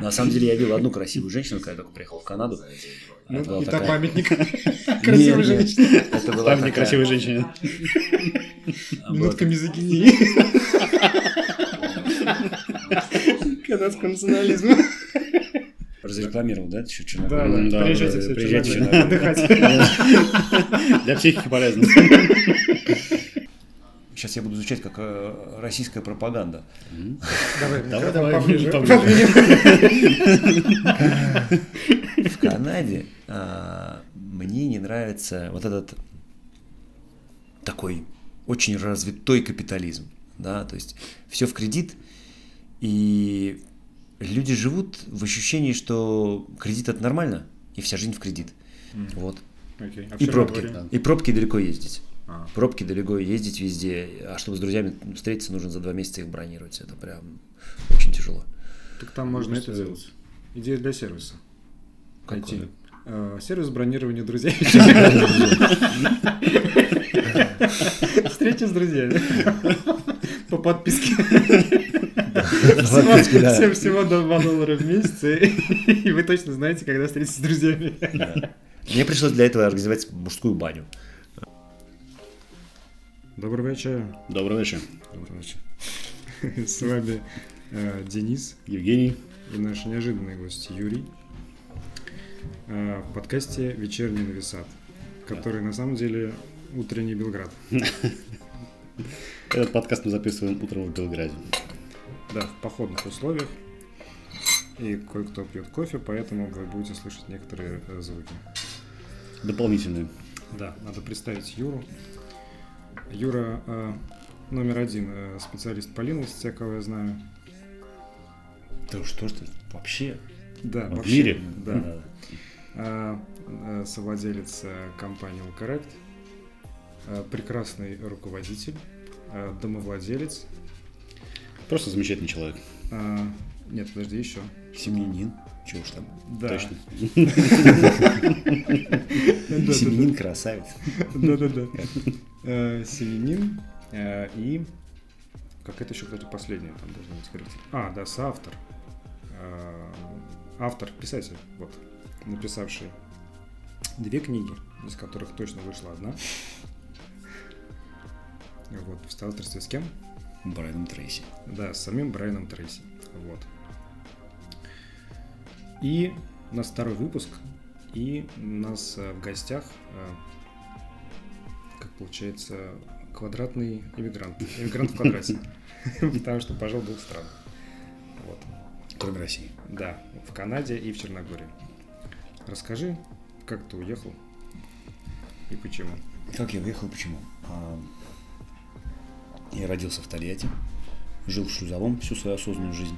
На самом деле я видел одну красивую женщину, когда я только приехал в Канаду. Ну, и та такая- памятник красивой женщине. Это была Там не такая- красивая женщина. была Минутка мизогинии. Канадского национализма. Разрекламировал, да, еще Да, Черногорию? да, да, приезжайте приезжайте отдыхать. Для психики полезно. Сейчас я буду изучать как э, российская пропаганда. Давай, Давай, давай, поближе. В Канаде а, мне не нравится вот этот такой очень развитой капитализм, да, то есть все в кредит, и люди живут в ощущении, что кредит это нормально, и вся жизнь в кредит. Вот. Окей, а И пробки. Черногории? И пробки далеко ездить. А. Пробки далеко ездить везде. А чтобы с друзьями встретиться, нужно за два месяца их бронировать. Это прям очень тяжело. Так там можно это делать. Идея для сервиса. Какое? Найти. Э, Сервис бронирования друзей. Встреча с друзьями. По подписке. Всем всего до 2 доллара в месяц. И вы точно знаете, когда встретитесь с друзьями. Мне пришлось для этого организовать мужскую баню. Доброго вечера. Добрый вечер. Добрый вечер. С вами э, Денис Евгений. и наш неожиданный гость Юрий э, в подкасте «Вечерний нависат», который на самом деле утренний Белград. Этот подкаст мы записываем утром в Белграде. Да, в походных условиях. И кое-кто пьет кофе, поэтому вы будете слышать некоторые э, звуки. Дополнительные. Да, надо представить Юру. Юра э, номер один э, специалист по линности, кого я знаю. Да что ж ты вообще? Да, В вообще, мире? Да. А, э, совладелец компании Correct, прекрасный руководитель, домовладелец. Просто замечательный человек. А, Нет, подожди, еще. Семьянин. Чего уж там. Да. Точно. Семьянин красавец. Да-да-да. Э, Семенин э, и... Как это еще, кстати, последнее там должно быть скрыть. А, да, соавтор. Э, Автор, писатель, вот, написавший две книги, из которых точно вышла одна. Вот, в соавторстве с кем? Брайаном Трейси. Да, с самим Брайаном Трейси. Вот. И у нас второй выпуск, и у нас э, в гостях, э, как получается, квадратный иммигрант. Иммигрант в квадрате. Потому что пожил в двух странах. Вот. Кроме России. Да, в Канаде и в Черногории. Расскажи, как ты уехал и почему. Как я уехал, почему? А, Я родился в Тольятти, жил в Шлюзовом всю свою осознанную жизнь,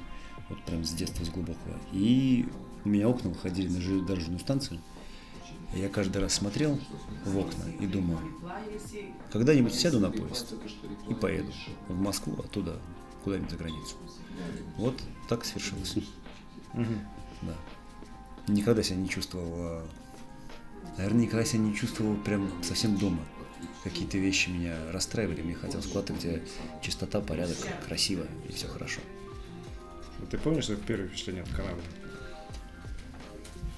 вот прям с детства, с глубокого. И у меня окна выходили на железнодорожную станцию. И я каждый раз смотрел в окна и думал, когда-нибудь сяду на поезд и поеду в Москву, оттуда куда-нибудь за границу. Вот так свершилось. Да. Никогда себя не чувствовал, наверное, никогда себя не чувствовал прям совсем дома. Какие-то вещи меня расстраивали, мне хотелось куда-то, где чистота, порядок, красиво и все хорошо. Ты помнишь это первое впечатление от Канады?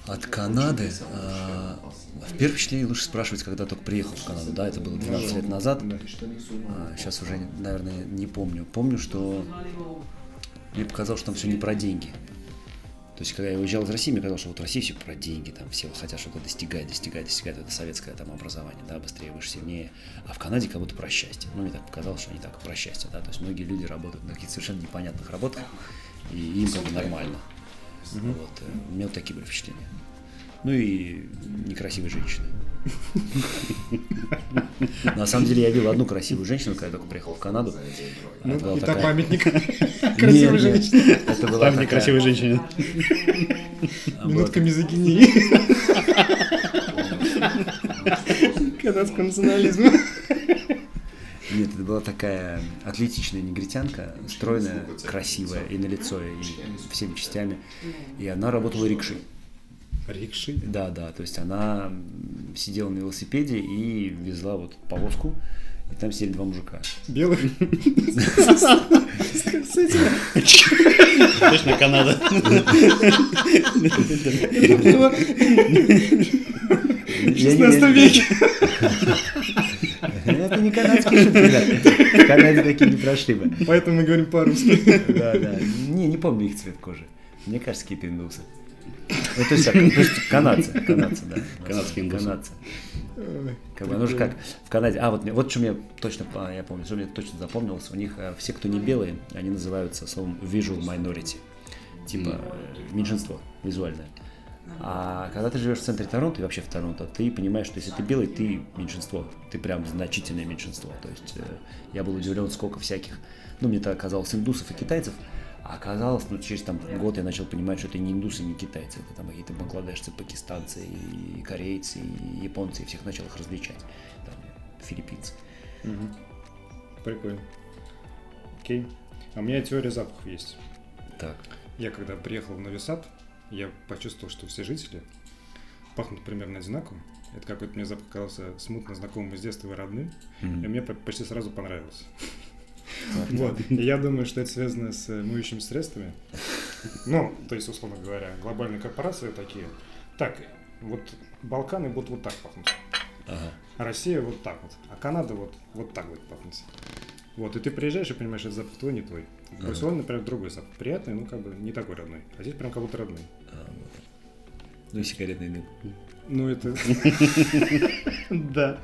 От Канады, а, в первое впечатление лучше спрашивать, когда только приехал в Канаду, да, это было 12 лет назад, Да. А, сейчас уже, наверное, не помню. Помню, что мне показалось, что там все не про деньги. То есть, когда я уезжал из России, мне казалось, что вот в России все про деньги, там все хотят что-то достигать, достигать, достигать, это советское там образование, да, быстрее, выше, сильнее. А в Канаде как будто про счастье. Ну, мне так показалось, что они так про счастье, да, то есть многие люди работают на каких-то совершенно непонятных работах, и им как бы нормально. Вот, э, у меня вот такие были впечатления. Ну и некрасивые женщины. На самом деле я видел одну красивую женщину, когда я только приехал в Канаду. Ну, Это такая- памятник красивой женщине. Это была женщина. а, была Минутка мизогинии. Канадского национализма. Нет, это была такая атлетичная негритянка, стройная, красивая и на лицо, и всеми частями. И она работала рикшей. Рикши. Да, да, то есть она сидела на велосипеде и везла вот повозку, И там сидели два мужика. Белых? Точно Канада. Не- 16 я- веке. Это не канадские шутки, ребят. В Канаде такие не прошли бы. Поэтому мы говорим по-русски. Да, да. Не, не помню их цвет кожи. Мне кажется, какие-то индусы. Ну, то есть, то есть канадцы, канадцы, да. Канадские индусы. Канадцы. Как бы, оно же как в Канаде. А, вот, вот что мне точно, я помню, что мне точно запомнилось. У них э, все, кто не белые, они называются словом visual minority. Типа э, меньшинство визуальное. А когда ты живешь в центре Торонто и вообще в Торонто, ты понимаешь, что если ты белый, ты меньшинство. Ты прям значительное меньшинство. То есть э, я был удивлен, сколько всяких, ну, мне так оказалось, индусов и китайцев, а оказалось, ну, через там год я начал понимать, что это не индусы, не китайцы, это там какие-то бангладешцы, пакистанцы, и корейцы, и японцы, и всех начал их различать. Там, филиппинцы. Прикольно. Окей. А у меня теория запахов есть. Так. Я когда приехал в Нови Сад, я почувствовал, что все жители пахнут примерно одинаково. Это какой-то мне запах казался смутно знакомым из детства и родным. И мне по- почти сразу понравилось. Вот. И я думаю, что это связано с э, моющими средствами. Ну, то есть, условно говоря, глобальные корпорации такие. Так, вот Балканы будут вот так пахнуть. Ага. А Россия вот так вот. А Канада вот, вот так будет пахнуть. Вот, и ты приезжаешь и понимаешь, это запах твой, не твой. В Ага. Барселоне, например, другой запах. Приятный, ну, как бы не такой родной. А здесь прям как будто родной. А, вот. Ну и сигаретный дым. Ну, это... Да.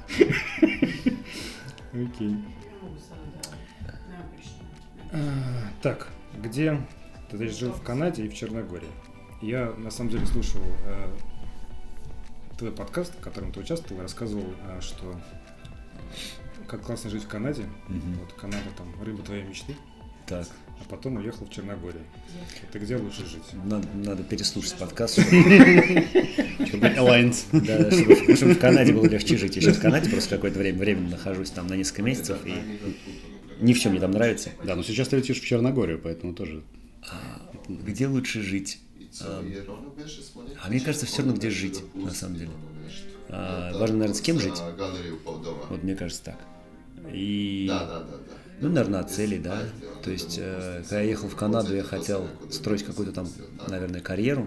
Окей. А, Так, где ты здесь жил в Канаде и в Черногории? Я на самом деле слушал э, твой подкаст, в котором ты участвовал, и рассказывал, э, что как классно жить в Канаде. Мгм. Вот Канада там рыба твоей мечты, Так, а потом уехал в Черногорию. Ты где лучше жить? надо, надо переслушать подкаст, чтобы Alliance. Да, чтобы, чтобы в Канаде было легче жить. Я сейчас в Канаде просто какое-то время временно нахожусь там на несколько месяцев, и не все мне там нравится. Да, но сейчас ты летишь в Черногорию, поэтому тоже... Где лучше жить? А А мне кажется, все равно где жить, на самом деле. А, важно, наверное, с кем жить. Вот. Мне кажется так. И, Да, да, да, да. ну, наверное, целей, да. То есть, э, когда я ехал в Канаду, я хотел строить какую-то там, наверное, карьеру.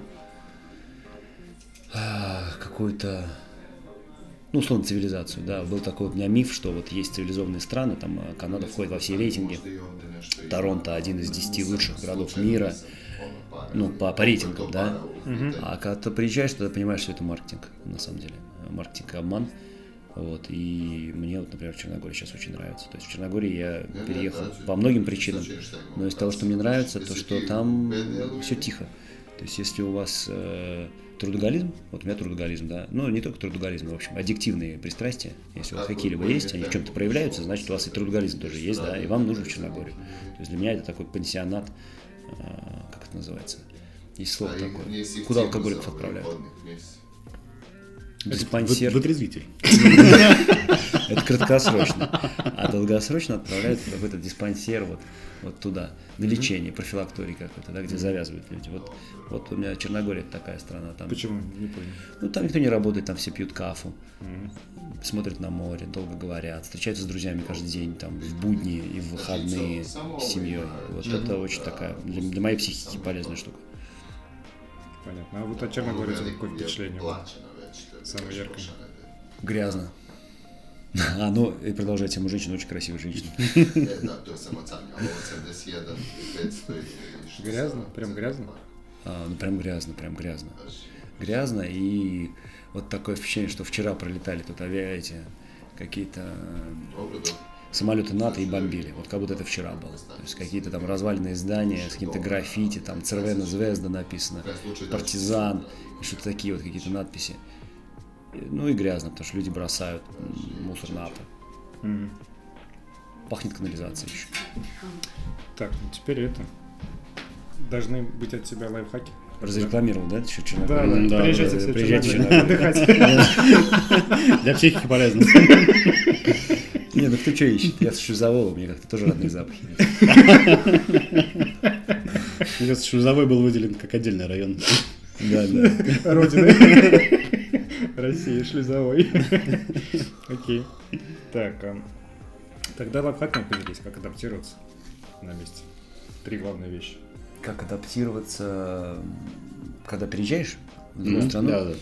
А, Какую-то, ну, условно, цивилизацию, да. Был такой у меня миф, что вот есть цивилизованные страны, там э, Канада входит во все рейтинги. Торонто один из 10 лучших городов мира, ну, по, по рейтингам, да. А когда ты приезжаешь, тогда понимаешь, что это маркетинг, на самом деле. Маркетинг и обман. Вот, и мне, вот, например, Черногория сейчас очень нравится. То есть в Черногории я переехал по многим причинам. Но из того, что мне нравится, то что там все тихо. То есть если у вас э, трудоголизм, вот у меня трудоголизм, да, ну не только трудоголизм, в общем, аддиктивные пристрастия, если у вас какие-либо есть, они в чем-то проявляются, значит у вас и трудоголизм тоже есть, да, и вам нужно в Черногорию. То есть для меня это такой пансионат, э, как это называется, есть слово такое, куда алкоголиков отправляют. Диспансер. Вы- Вытрезвитель. Это краткосрочно. А долгосрочно отправляют в какой-то диспансер вот, вот туда, на лечение, профилакторий какой-то, да, где завязывают люди. Вот, вот у меня Черногория это такая страна. Там, Почему? Не понял. ну, там никто не работает, там все пьют кафу, смотрят на море, долго говорят, встречаются с друзьями каждый день, там, в будни и в выходные с семьей. Вот это очень такая, для, для моей психики полезная штука. Понятно. А вот от Черногории какое впечатление? Самое яркое. Грязно. А, ну, и продолжать тему женщин, очень красивая женщина. Грязно? Прям грязно? А, ну, прям грязно, прям грязно. Грязно, и вот такое ощущение, что вчера пролетали тут авиа эти какие-то самолеты НАТО и бомбили. Вот как будто это вчера было. То есть какие-то там разваленные здания с каким-то граффити, там Цервена Звезда написано, партизан, что-то такие вот какие-то надписи. Ну и грязно, потому что люди бросают мусор на пол. Пахнет канализацией еще. Так, ну теперь это. Должны быть от тебя лайфхаки. Разрекламировал, да, еще Да, Черногорию? да, да, приезжайте да, приезжайте отдыхать. Для психики полезно. Не, ну кто что ищет? Я с Шизового, мне как-то тоже родные запахи. Мне кажется, Шузовой был выделен как отдельный район. Да, да. Родины России, шлюзовой. Окей. Так, Тогда лайфхак нам поделись, как адаптироваться на месте. Три главные вещи. Как адаптироваться, когда переезжаешь в другую Мгм. страну? Да, да.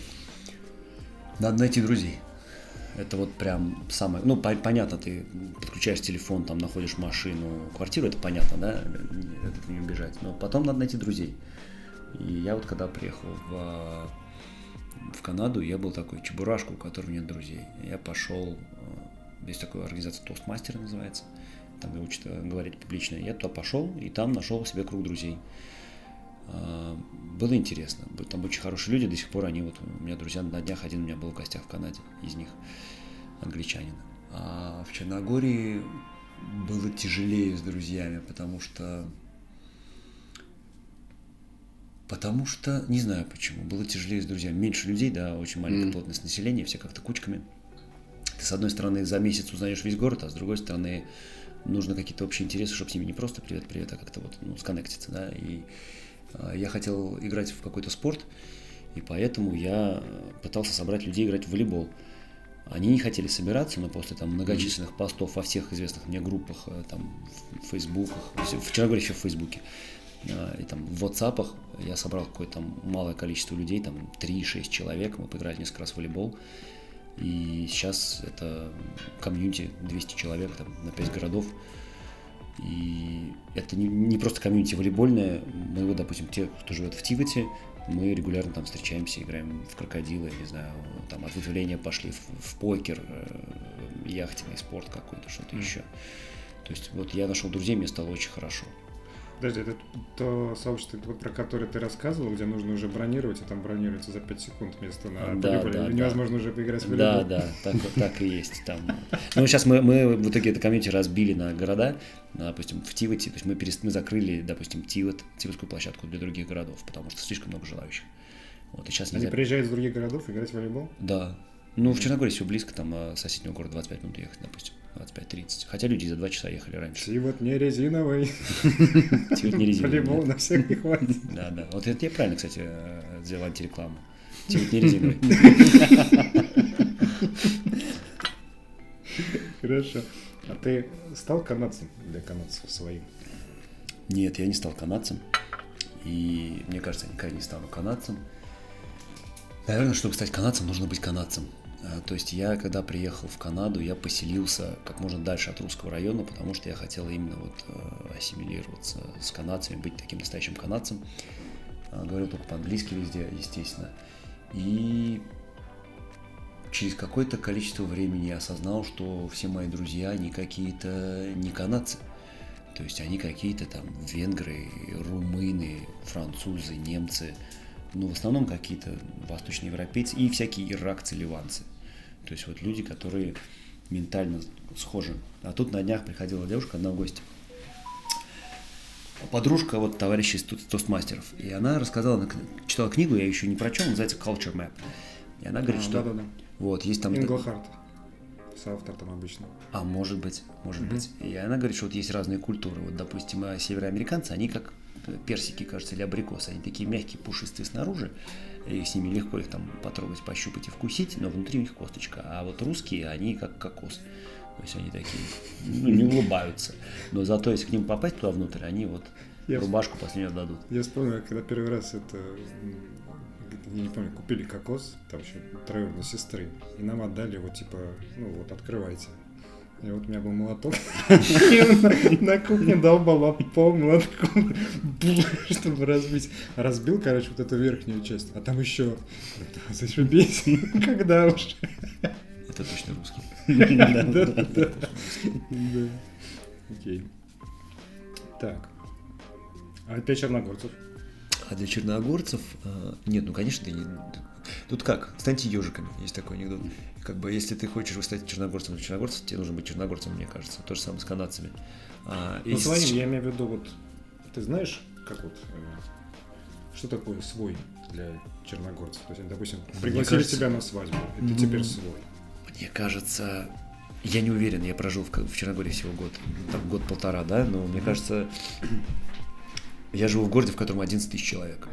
Надо найти друзей. Это вот прям самое... Ну, по- понятно, ты подключаешь телефон, там находишь машину, квартиру, это понятно, да? Это не убежать. Но потом надо найти друзей. И я вот когда приехал в, в Канаду, я был такой чебурашка, у которого нет друзей. Я пошел... э, Есть такая организация Toastmaster называется. Там где учат э, говорить публично. Я туда пошел и там нашел себе круг друзей. А, Было интересно. Там очень хорошие люди, до сих пор они вот, у меня друзья на днях, один у меня был в гостях в Канаде, из них англичанин. А в Черногории было тяжелее с друзьями, потому что Потому что, не знаю почему, было тяжелее с друзьями. Меньше людей, да, очень маленькая Мгм. плотность населения, все как-то кучками. Ты, с одной стороны, за месяц узнаешь весь город, а с другой стороны, нужно какие-то общие интересы, чтобы с ними не просто привет-привет, а как-то вот, ну, сконнектиться, да. И а, я хотел играть в какой-то спорт, и поэтому я пытался собрать людей играть в волейбол. Они не хотели собираться, но после там многочисленных постов во всех известных мне группах, э, там, в фейсбуках, всё- в Черногории еще в фейсбуке, и там в WhatsApp я собрал какое-то малое количество людей, там 3-6 человек, мы поиграли несколько раз в волейбол, и сейчас это комьюнити 200 человек там, на 5 городов, и это не, не просто комьюнити волейбольное, мы вот, допустим, те, кто живет в Тивате, мы регулярно там встречаемся, играем в крокодила, я не знаю, там от вызволения пошли в, в покер, э, яхтенный спорт какой-то, что-то еще. То есть вот я нашел друзей, мне стало очень хорошо. Подожди, это то сообщество, про которое ты рассказывал, где нужно уже бронировать, и там бронируется за 5 секунд место на Да, волейболе. да, Или да. невозможно уже поиграть в волейбол. Да, да, так, так и есть там. Ну, сейчас мы, мы в итоге это комьюнити разбили на города, на, допустим, в Тивате, то есть мы, перест- мы закрыли, допустим, Тиват, Тиватскую площадку для других городов, потому что слишком много желающих. Вот, и сейчас Они нельзя... приезжают из других городов играть в волейбол? Да. Ну, в Черногории все близко, там а, соседнего города 25 минут ехать, допустим, 25-30. Хотя люди за 2 часа ехали раньше. И вот не резиновый. Тиват не резиновый, нет. на всех не хватит. Да, да. Вот это я правильно, кстати, э, сделал антирекламу. Тиват не резиновый. Хорошо. А ты стал канадцем для канадцев своим? Нет, я не стал канадцем. И мне кажется, я никогда не стану канадцем. Наверное, чтобы стать канадцем, нужно быть канадцем. А, То есть я, когда приехал в Канаду, я поселился как можно дальше от русского района, потому что я хотел именно вот э, ассимилироваться с канадцами, быть таким настоящим канадцем. А, Говорил только по-английски везде, естественно. И через какое-то количество времени я осознал, что все мои друзья, они какие-то не канадцы. То есть они какие-то там венгры, румыны, французы, немцы, ну, в основном какие-то восточноевропейцы и всякие иракцы, ливанцы. То есть вот люди, которые ментально схожи. А тут на днях приходила девушка, одна в гости. Подружка вот товарища из Тос- Тостмастеров. И она рассказала, она читала книгу, я еще не прочел, называется Culture Map. И она говорит, А, что... Да-да-да. Вот, есть там... Инглхарт. Соавтор там обычно. А может быть, может быть. И она говорит, что вот есть разные культуры. Вот, допустим, а североамериканцы, они как э, персики, кажется, или абрикосы. Они такие мягкие, пушистые снаружи. И с ними легко их там потрогать, пощупать и вкусить, но внутри у них косточка. А вот русские, они как кокос. То есть они такие, ну, не улыбаются. Но зато, если к ним попасть туда внутрь, они вот Я рубашку последнюю дадут. Я вспомнил, когда первый раз это, я не помню, купили кокос, там еще троюродной сестры, и нам отдали его, типа, ну вот, открывайте. И вот у меня был молоток, и он на- кухне долбал об пол молотком, чтобы разбить. Разбил, короче, вот эту верхнюю часть, а там еще, зашибись, когда уж. Это точно русский. Да, да. Окей. Так. А для черногорцев? А для черногорцев, э, нет, ну, конечно, ты не... Тут как? Станьте ежиками, есть такой анекдот. Как бы, если ты хочешь стать черногорцем для черногорцев, тебе нужно быть черногорцем, мне кажется. То же самое с канадцами. А, Ну, и своим, с- я имею в виду, вот, ты знаешь, как вот, э, что такое свой для черногорцев? То есть, допустим, пригласили кажется- тебя на свадьбу, и ты теперь свой. Мне кажется, я не уверен, я прожил в, в Черногории всего год, там год-полтора, да, но мне кажется, я живу в городе, в котором 11 тысяч человек.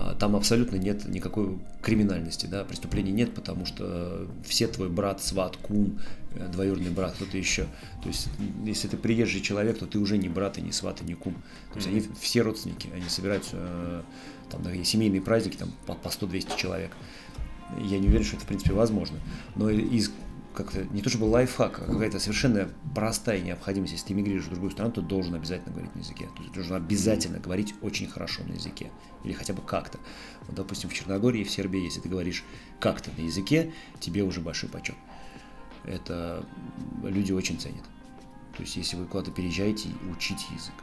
А, там абсолютно нет никакой криминальности, да, преступлений нет, потому что все твой брат, сват, кум, э, двоюродный брат, кто-то еще. То есть, если ты приезжий человек, то ты уже не брат и не сват и не кум. То есть они все родственники, они собираются, э, там, да, семейные праздники, там, по, по 100-200 человек. Я не уверен, что это, в принципе, возможно. Но из как-то не то чтобы лайфхак, а какая-то совершенно простая необходимость. Если ты мигрируешь в другую страну, то должен обязательно говорить на языке. То есть должен обязательно говорить очень хорошо на языке. Или хотя бы как-то. Вот, допустим, в Черногории и в Сербии, если ты говоришь как-то на языке, тебе уже большой почет. Это люди очень ценят. То есть, если вы куда-то переезжаете, учите язык.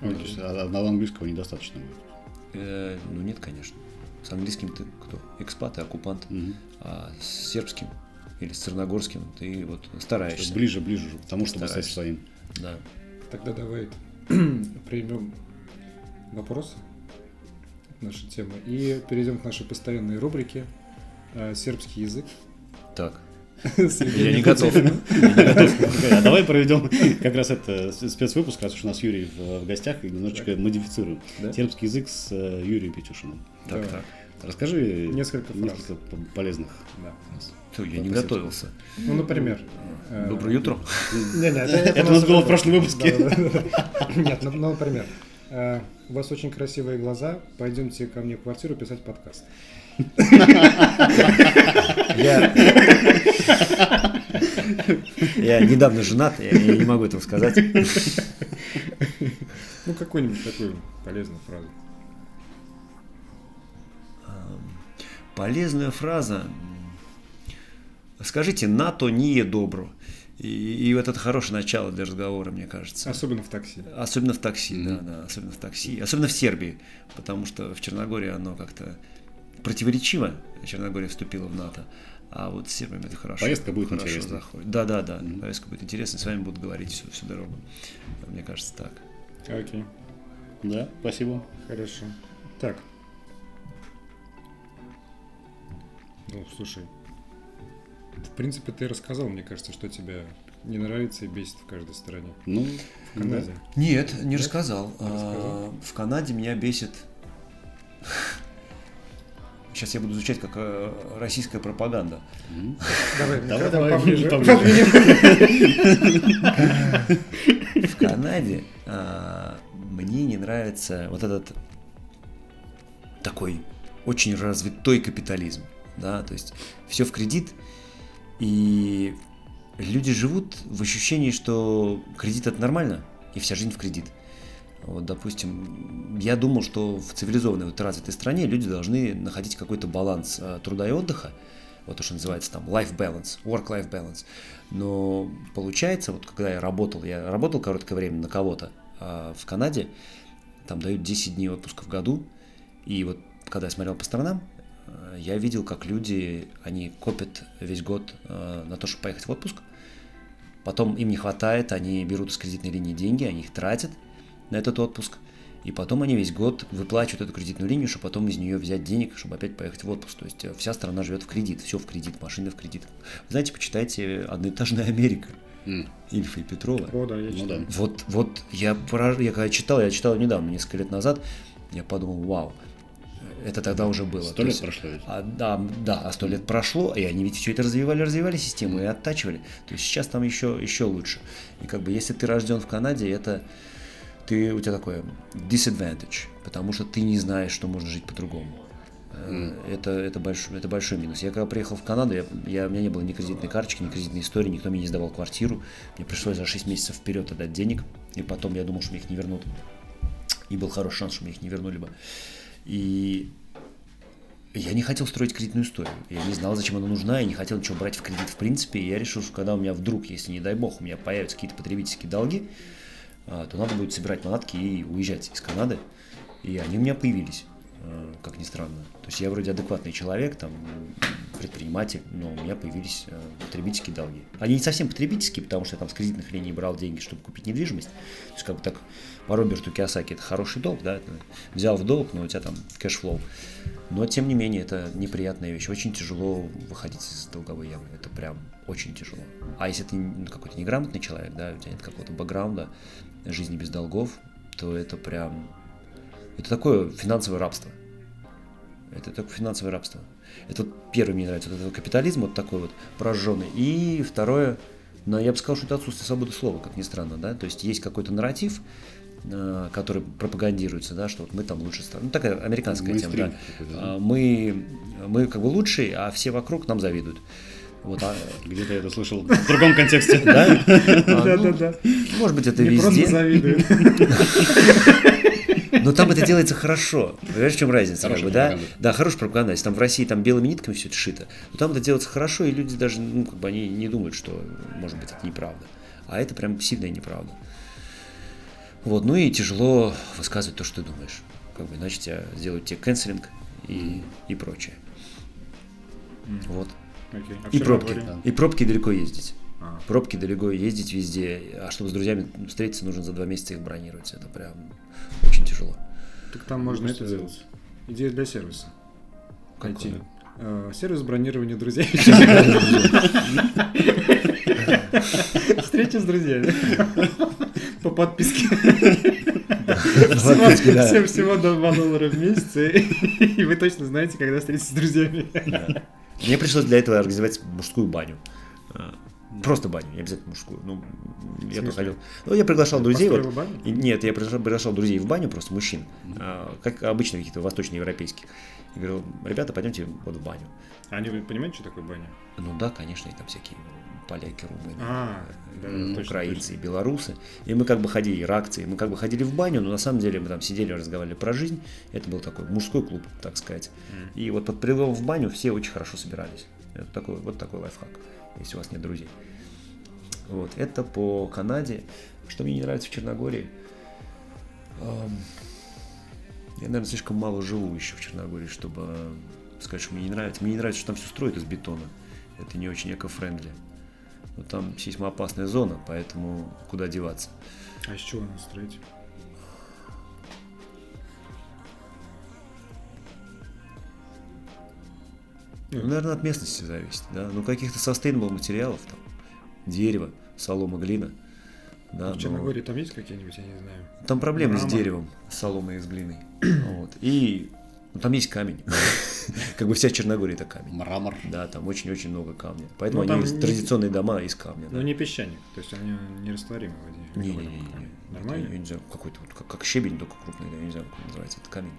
Ну, то есть одного английского недостаточно будет. Э, ну нет, конечно. С английским ты кто? Экспат и оккупант. Мгм. А с сербским или с черногорским ты вот стараешься. Ближе, ближе, к тому, чтобы стать своим. Да. Тогда давай примем вопросы нашей темы и перейдем к нашей постоянной рубрике э, сербский язык. Так. С Я не готов. А давай проведем как раз это спецвыпуск, раз уж у нас Юрий в гостях, и немножечко модифицируем. Сербский язык с э, Юрием Петюшиным. Так, так. Расскажи Несколько несколько полезных. Да. Я не готовился. Ну, например. э, Доброе утро. Не, не, Это у нас было в прошлом выпуске. Нет, ну, ну, например, у вас очень красивые глаза, пойдемте ко мне в квартиру писать подкаст. Я... Я недавно женат, я, не могу этого сказать. Ну, какую-нибудь такую полезную фразу. Полезная фраза. Скажите, НАТО не добро. И, и вот это хорошее начало для разговора, мне кажется. Особенно в такси. Особенно в такси, Мгм. да, да, особенно в такси. Особенно в Сербии, потому что в Черногории оно как-то противоречиво. Черногория вступила в НАТО, а вот с сербами это хорошо. Поездка будет хорошо интересной. заходит. Да, да, да. Мгм. Поездка будет интересной, с вами будут говорить всю, всю дорогу. Мне кажется, так. Окей, Да, спасибо. хорошо. Так. Ну, слушай. В принципе, ты рассказал, мне кажется, что тебе не нравится и бесит в каждой стране. Ну, В Канаде. Нет, не Нет? рассказал. А, В Канаде меня бесит. Сейчас я буду звучать как э, российская пропаганда. Давай, Давай, давай, поближе. В Канаде а, мне не нравится вот этот такой очень развитой капитализм, да, то есть все в кредит, и люди живут в ощущении, что кредит это нормально, и вся жизнь в кредит. Вот, допустим, я думал, что в цивилизованной, вот развитой стране люди должны находить какой-то баланс э, труда и отдыха, вот то, что называется там life balance, work-life balance. Но получается, вот когда я работал, я работал короткое время на кого-то а в Канаде, там дают 10 дней отпуска в году, и вот когда я смотрел по сторонам, я видел, как люди, они копят весь год э, на то, чтобы поехать в отпуск, потом им не хватает, они берут из кредитной линии деньги, они их тратят на этот отпуск, и потом они весь год выплачивают эту кредитную линию, чтобы потом из нее взять денег, чтобы опять поехать в отпуск. То есть э, вся страна живет в кредит, все в кредит, машины в кредит. Вы знаете, почитайте «Одноэтажная Америка» М. Ильфа и Петрова. О, да, я Ну читал. да. Вот, вот я, пораж- я когда читал, я читал недавно, несколько лет назад, я подумал, вау, это тогда уже было. Сто То лет есть- прошло ведь. а, да, да, а сто лет прошло, и они ведь все это развивали, развивали систему и оттачивали. То есть сейчас там еще, еще лучше. И как бы если ты рожден в Канаде, это ты, у тебя такое disadvantage, потому что ты не знаешь, что можно жить по-другому. Э, Это, это, большой, это большой минус. Я когда приехал в Канаду, я, я- у меня не было ни кредитной карточки, ни кредитной истории, никто мне не сдавал квартиру. Мне пришлось за 6 месяцев вперед отдать денег, и потом я думал, что мне их не вернут. И был хороший шанс, что мне их не вернули бы. И я не хотел строить кредитную историю. Я не знал, зачем она нужна, и не хотел ничего брать в кредит в принципе. И я решил, что когда у меня вдруг, если не дай бог, у меня появятся какие-то потребительские долги, а, то надо будет собирать манатки и уезжать из Канады. И они у меня появились, как ни странно. То есть я вроде адекватный человек, там, предприниматель, но у меня появились э, потребительские долги. Они не совсем потребительские, потому что я там с кредитных линий брал деньги, чтобы купить недвижимость. То есть как бы так по Роберту Киосаки это хороший долг, да, это взял в долг, но у тебя там cash flow. Но тем не менее это неприятная вещь. Очень тяжело выходить из долговой ямы. Это прям очень тяжело. А если ты ну, какой-то неграмотный человек, да, у тебя нет какого-то бэкграунда жизни без долгов, то это прям Это такое финансовое рабство. Это такое финансовое рабство. Это вот первый мне нравится, вот этот капитализм вот такой вот прожженный. И второе, но я бы сказал, что это отсутствие свободы слова, как ни странно, да, то есть есть какой-то нарратив, э, который пропагандируется, да, что вот мы там лучше страна. Ну, такая американская тема, да. Мейнстрим такой, да. А, Мы, мы как бы лучшие, а все вокруг нам завидуют. Вот, а, Где-то я это слышал в другом контексте. да? А, ну, Да-да-да. Может быть, это Не просто везде, завидуют. но там это делается хорошо. Понимаешь, в чем разница? как бы, да? да, хорошая пропаганда. Если там в России там белыми нитками все это шито, то там это делается хорошо, и люди даже, ну, как бы они не думают, что, может быть, это неправда. А это прям сильная неправда. Вот, ну и тяжело высказывать то, что ты думаешь. Как бы, иначе тебя сделают тебе канцелинг и, и прочее. Вот. Окей. А И пробки. Черногории? И пробки далеко ездить. А. Пробки далеко ездить везде. А чтобы с друзьями встретиться, нужно за два месяца их бронировать. Это прям очень тяжело. Так там можно это Просто- делать. Идея для сервиса. Найти. Какое? Э, Сервис бронирования друзей. Встреча с друзьями. По подписке. Всем всего до 2 доллара в месяц. И и вы точно знаете, когда встретитесь с друзьями. Мне пришлось для этого организовать мужскую баню. А, Просто баню, не обязательно мужскую. Ну, я проходил. Ну, я приглашал друзей. Построил вот. баню? Нет, я приглашал, друзей в баню, просто мужчин, а, как обычно каких-то восточноевропейских. И говорю, ребята, пойдемте вот в баню. Они вы понимаете, что такое баня? Ну да, конечно, и там всякие поляки, румыны, А, да, точно, украинцы и белорусы. И мы как бы ходили, иракцы, мы как бы ходили в баню, но на самом деле мы там сидели, разговаривали про жизнь. Это был такой мужской клуб, так сказать. И вот под предлогом в баню все очень хорошо собирались. Это такой, вот такой лайфхак, если у вас нет друзей. Вот, это по Канаде. Что мне не нравится в Черногории? Ам, Я, наверное, слишком мало живу еще в Черногории, чтобы э, сказать, что мне не нравится. Мне не нравится, что там все строят из бетона. Это не очень эко-френдли. Но там сейсмоопасная зона, поэтому куда деваться. А из чего надо строить? Ну, наверное, от местности зависит, да. Ну, каких-то sustainable материалов, там, дерево, солома, глина. Да, А в но Черногории там есть какие-нибудь, я не знаю. Там проблемы с Мрамор. деревом, с соломой и с глиной. Вот. И ну, там есть камень. Как бы вся Черногория это камень. Мрамор. Да, там очень-очень много камня. Поэтому Ну, там они не- традиционные дома из камня. Ну да. не песчаник, то есть они нерастворимы в воде. Не, не, не, не. Нормально? Это, я не знаю, какой-то вот как, как щебень, только крупный, да, я не знаю, как он называется, это камень.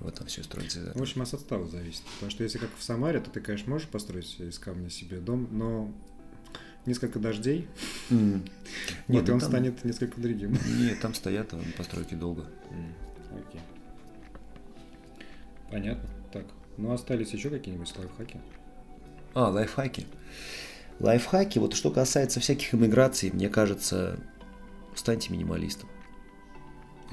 Вот там все строится В общем, от состава зависит. Потому что если как в Самаре, то ты, конечно, можешь построить из камня себе дом, но несколько дождей, вот Нет, и ну он там- станет несколько другим. Нет, там стоят а, постройки долго. Окей. Понятно. Так, ну остались еще какие-нибудь лайфхаки? А, лайфхаки. Лайфхаки, вот что касается всяких иммиграций, мне кажется, станьте минималистом.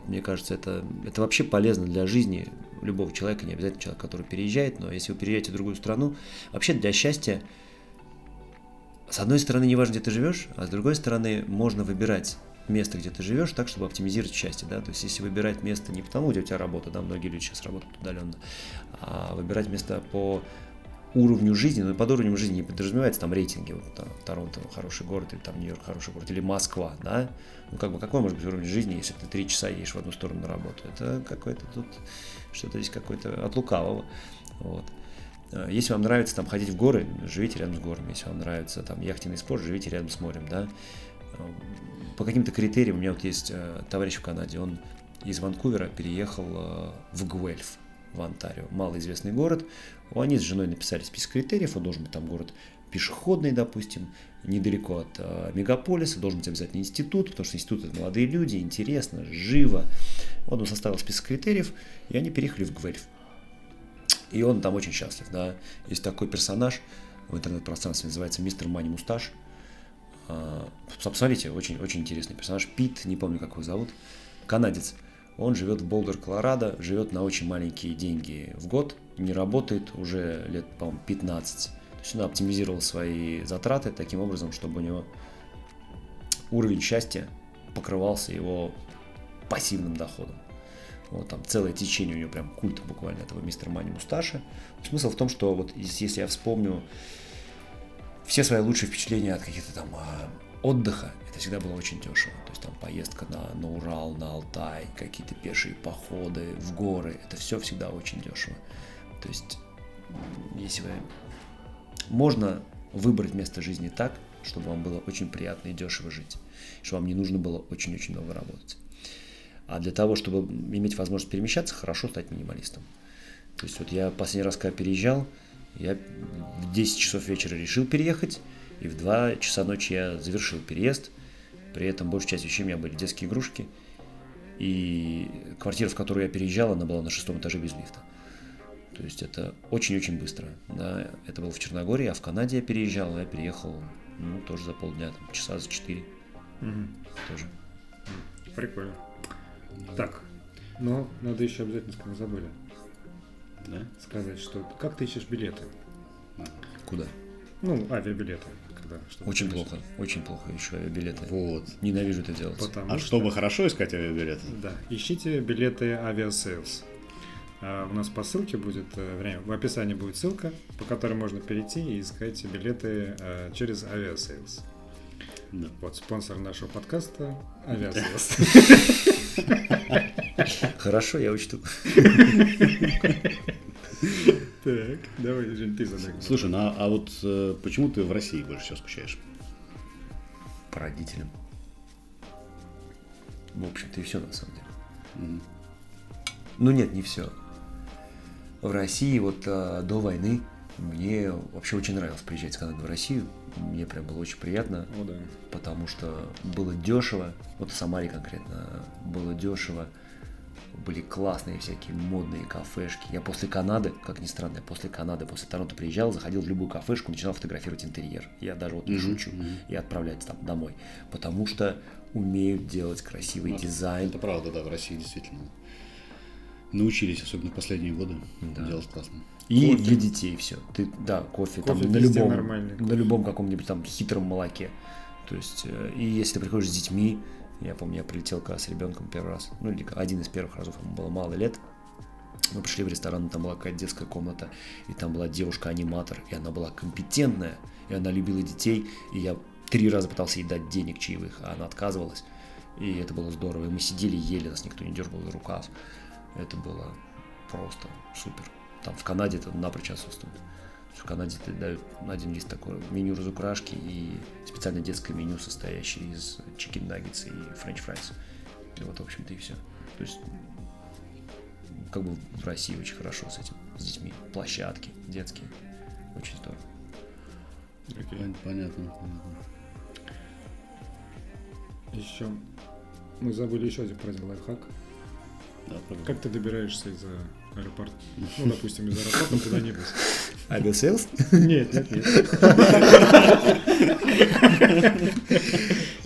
Мне кажется, это, это вообще полезно для жизни любого человека, не обязательно человека, который переезжает, но если вы переезжаете в другую страну, вообще для счастья, с одной стороны, не важно, где ты живешь, а с другой стороны, можно выбирать место, где ты живешь, так, чтобы оптимизировать счастье, да, то есть если выбирать место не потому, где у тебя работа, да, многие люди сейчас работают удаленно, а выбирать место по уровню жизни, но под уровнем жизни не подразумевается там рейтинги, вот там, Торонто хороший город, или там Нью-Йорк хороший город, или Москва, да, ну как бы какой может быть уровень жизни, если ты три часа едешь в одну сторону на работу, это какой-то тут, что-то здесь какой-то от лукавого, вот. А, Если вам нравится там ходить в горы, живите рядом с горами. Если вам нравится там яхтенный спорт, живите рядом с морем, да. А, По каким-то критериям у меня вот есть э, товарищ в Канаде, он из Ванкувера переехал э, в Гуэльф, в Онтарио, малоизвестный город. Они с женой написали список критериев, он должен быть там город пешеходный, допустим, недалеко от э, мегаполиса, должен быть обязательно институт, потому что институт это молодые люди, интересно, живо. Вот он составил список критериев, и они переехали в Гуэльф. И он там очень счастлив, да. Есть такой персонаж в интернет-пространстве, называется Мистер Мани Мусташ. А, Посмотрите, очень, очень интересный персонаж. Пит, не помню, как его зовут, канадец. Он живет в Болдер, Колорадо, живет на очень маленькие деньги в год, не работает уже лет, по-моему, 15. То есть он оптимизировал свои затраты таким образом, чтобы у него уровень счастья покрывался его пассивным доходом. Вот там целое течение у него прям культа буквально этого мистера Мани Мусташа. Смысл в том, что вот если если я вспомню все свои лучшие впечатления от каких-то там а, отдыха это всегда было очень дешево. То есть там поездка на, на Урал, на Алтай, какие-то пешие походы в горы, это все всегда очень дешево. То есть, если вы... Можно выбрать место жизни так, чтобы вам было очень приятно и дешево жить, чтобы вам не нужно было очень-очень много работать. А для того, чтобы иметь возможность перемещаться, хорошо стать минималистом. То есть вот я последний раз, когда переезжал, я в 10 часов вечера решил переехать, и в 2 часа ночи я завершил переезд. При этом большая часть вещей у меня были детские игрушки. И квартира, в которую я переезжал, она была на шестом этаже без лифта. То есть это очень-очень быстро. Да, это было в Черногории, а в Канаде я переезжал, я переехал, ну, тоже за полдня, там, часа за четыре Мгм. тоже. Прикольно. Так, но надо еще обязательно, сказать, забыли, Да? сказать, что как ты ищешь билеты? Куда? Ну, авиабилеты. Чтобы Очень плохо, очень плохо еще билеты. Вот. Ненавижу это делать. Потому А что, чтобы хорошо искать авиабилеты, Да, ищите билеты Aviasales. А, У нас по ссылке будет, э, вернее, в описании будет ссылка, по которой можно перейти и искать билеты э, через Aviasales. да. Вот спонсор нашего подкаста Aviasales. Хорошо, я учту. Так, давай, Жень, ты задай. Слушай, ну а, а вот э, почему ты в России больше всего скучаешь? По родителям. В общем-то и все на самом деле. Ну нет, не все. В России вот а, до войны мне вообще очень нравилось приезжать с Канады в Россию. Мне прям было очень приятно, О, да. потому что было дешево, вот в Самаре конкретно было дешево, были классные всякие модные кафешки. Я после Канады, как ни странно, я после Канады, после Торонто приезжал, заходил в любую кафешку, начинал фотографировать интерьер. Я даже вот не шучу мгм. и отправлять там домой, потому что умеют делать красивый Ну, дизайн. Это правда, да, в России действительно научились, особенно в последние годы, Да. делать классно. И Кофе. для детей все. Ты, да, кофе, там Кофе на везде любом, нормальный на любом каком-нибудь там хитром молоке. То есть, э, и если ты приходишь с детьми, я помню, я прилетел когда с ребенком первый раз, ну или один из первых разов, ему было мало лет, мы пришли в ресторан, там была какая-то детская комната, и там была девушка-аниматор, и она была компетентная, и она любила детей, и я три раза пытался ей дать денег чаевых, а она отказывалась, и это было здорово, и мы сидели, ели, нас никто не дергал за рукав, это было просто супер. Там в Канаде это напрочь отсутствует. В Канаде тебе дают на один лист такое меню разукрашки и специально детское меню, состоящее из chicken nuggets и French fries. И вот, в общем-то, и все. То есть, как бы в России очень хорошо с этим, с детьми. Площадки детские. Очень здорово. Пон- Понятно. понятно. Еще мы забыли еще один про лайфхак. Да. Как ты добираешься из аэропорта? Ну, допустим, из аэропорта куда-нибудь. Aviasales? Нет, нет, нет.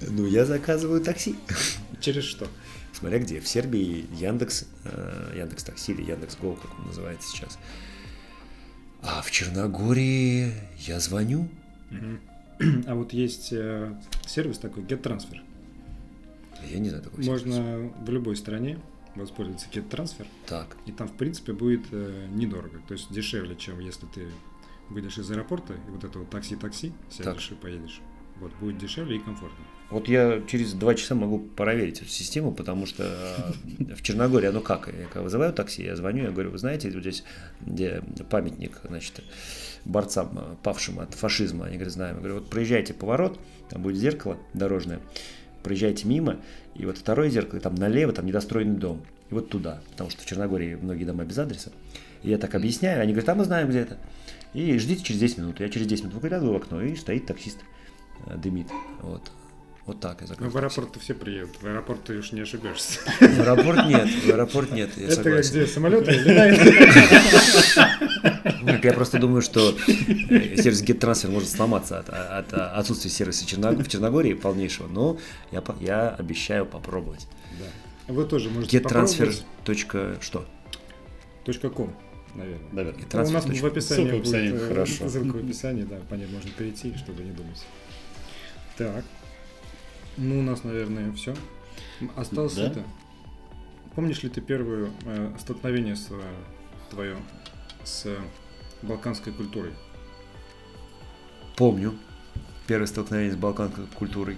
Ну, я заказываю такси. Через что? Смотря где. В Сербии Яндекс, э, Яндекс Такси или Яндекс Go, как он называется сейчас. А в Черногории я звоню. А вот есть э, сервис такой GetTransfer. Я не знаю такой сервис. Можно в любой стране воспользоваться GetTransfer, Так, и там, в принципе, будет э, недорого. То есть дешевле, чем если ты выйдешь из аэропорта, и вот это вот такси-такси, сядешь и поедешь. Вот, будет дешевле и комфортнее. Вот я через два часа могу проверить эту систему, потому что э, в Черногории оно как? Я когда вызываю такси, я звоню, я говорю, вы знаете, вот здесь где памятник, значит, борцам, э, павшим от фашизма, они говорят, знаем. Я говорю, вот проезжайте поворот, там будет зеркало дорожное, проезжайте мимо, и вот второе зеркало, там налево, там недостроенный дом, и вот туда, потому что в Черногории многие дома без адреса. И я так объясняю, они говорят, а мы знаем, где это. И ждите через 10 минут. Я через 10 минут выглядываю в окно, и стоит таксист, э, дымит. Вот. Вот так я Но заказываю. в аэропорт все приедут. В аэропорт ты уж не ошибешься. В аэропорт нет, в аэропорт нет, я Это согласен. где самолеты летают. Ну, Я просто думаю, что э, сервис GetTransfer может сломаться от, от отсутствия сервиса в Черногории полнейшего, но я, я обещаю попробовать. Да. Вы тоже можете GetTransfer. попробовать. точка Что? .com, наверное. Наверное. Ну, у нас в описании Ссылка в описании, будет, э, хорошо. Ссылка в описании, да, по ней можно перейти, чтобы не думать. Так. Ну, у нас, наверное, все. Осталось Да? это. Помнишь ли ты первое э, столкновение с, твое с балканской культурой? Помню. первое столкновение с балканской культурой.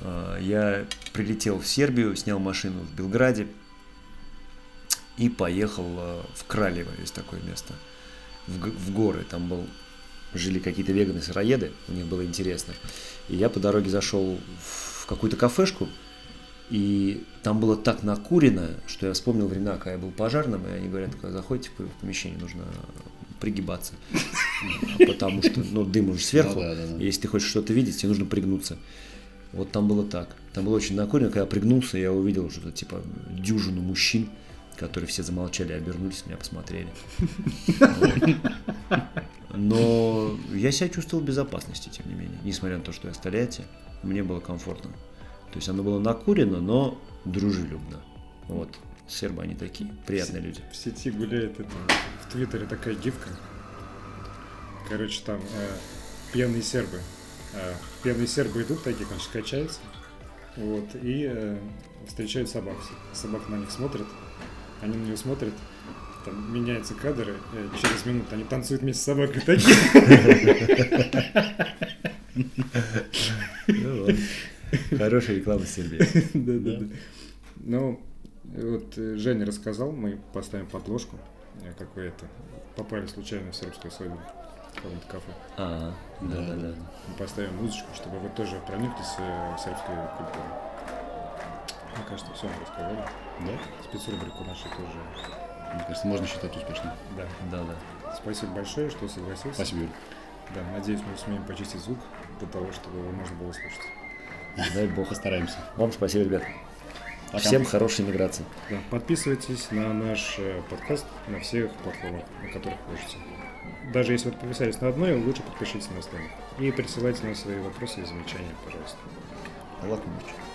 А, Я прилетел в Сербию, снял машину в Белграде и поехал в Кралево, есть такое место, в, в горы. Там был, жили какие-то веганы-сыроеды, у них было интересно. И я по дороге зашел в какую-то кафешку, и там было так накурено, что я вспомнил времена, когда я был пожарным, и они говорят, когда заходите в помещение, нужно пригибаться. Потому что, ну, дым уже сверху. Если ты хочешь что-то видеть, тебе нужно пригнуться. Вот там было так. Там было очень накурено. Когда я пригнулся, я увидел что-то типа дюжину мужчин, которые все замолчали, обернулись, меня посмотрели. Но я себя чувствовал в безопасности, тем не менее. Несмотря на то, что я в Тольятти, мне было комфортно. То есть оно было накурено, но дружелюбно. Вот. Сербы они такие, приятные люди. В сети гуляет это, в Твиттере такая гифка. Короче, там э, пьяные сербы. Э, пьяные сербы идут такие, конечно, качаются. Вот, и э, встречают собак. Собака на них смотрит, они на нее смотрят, там меняются кадры, э, через минуту они танцуют вместе с собакой такие. Хорошая реклама Сербии. Да, да, да. Ну, вот э, Женя рассказал, мы поставим подложку, э, какой это. Попали случайно в сербскую свадьбу в каком-то кафе. А, да, да, да. Мы поставим музычку, чтобы вы тоже прониклись э, сербской культурой. Мне кажется, все мы рассказали. Да? Спецрубрику нашу тоже. Мне кажется, можно считать успешным. Да. Да, да. Спасибо большое, что согласился. Спасибо, Юр. Да, надеюсь, мы сумеем почистить звук для того, чтобы его можно было слушать. Дай бог. Постараемся. Вам спасибо, ребят. Пока. Всем хорошей миграции. Да, подписывайтесь на наш э, подкаст на всех платформах, на которых можете. Даже если вы подписались на одной, лучше подпишитесь на остальных. И присылайте нам свои вопросы и замечания, пожалуйста. Аллах помочь.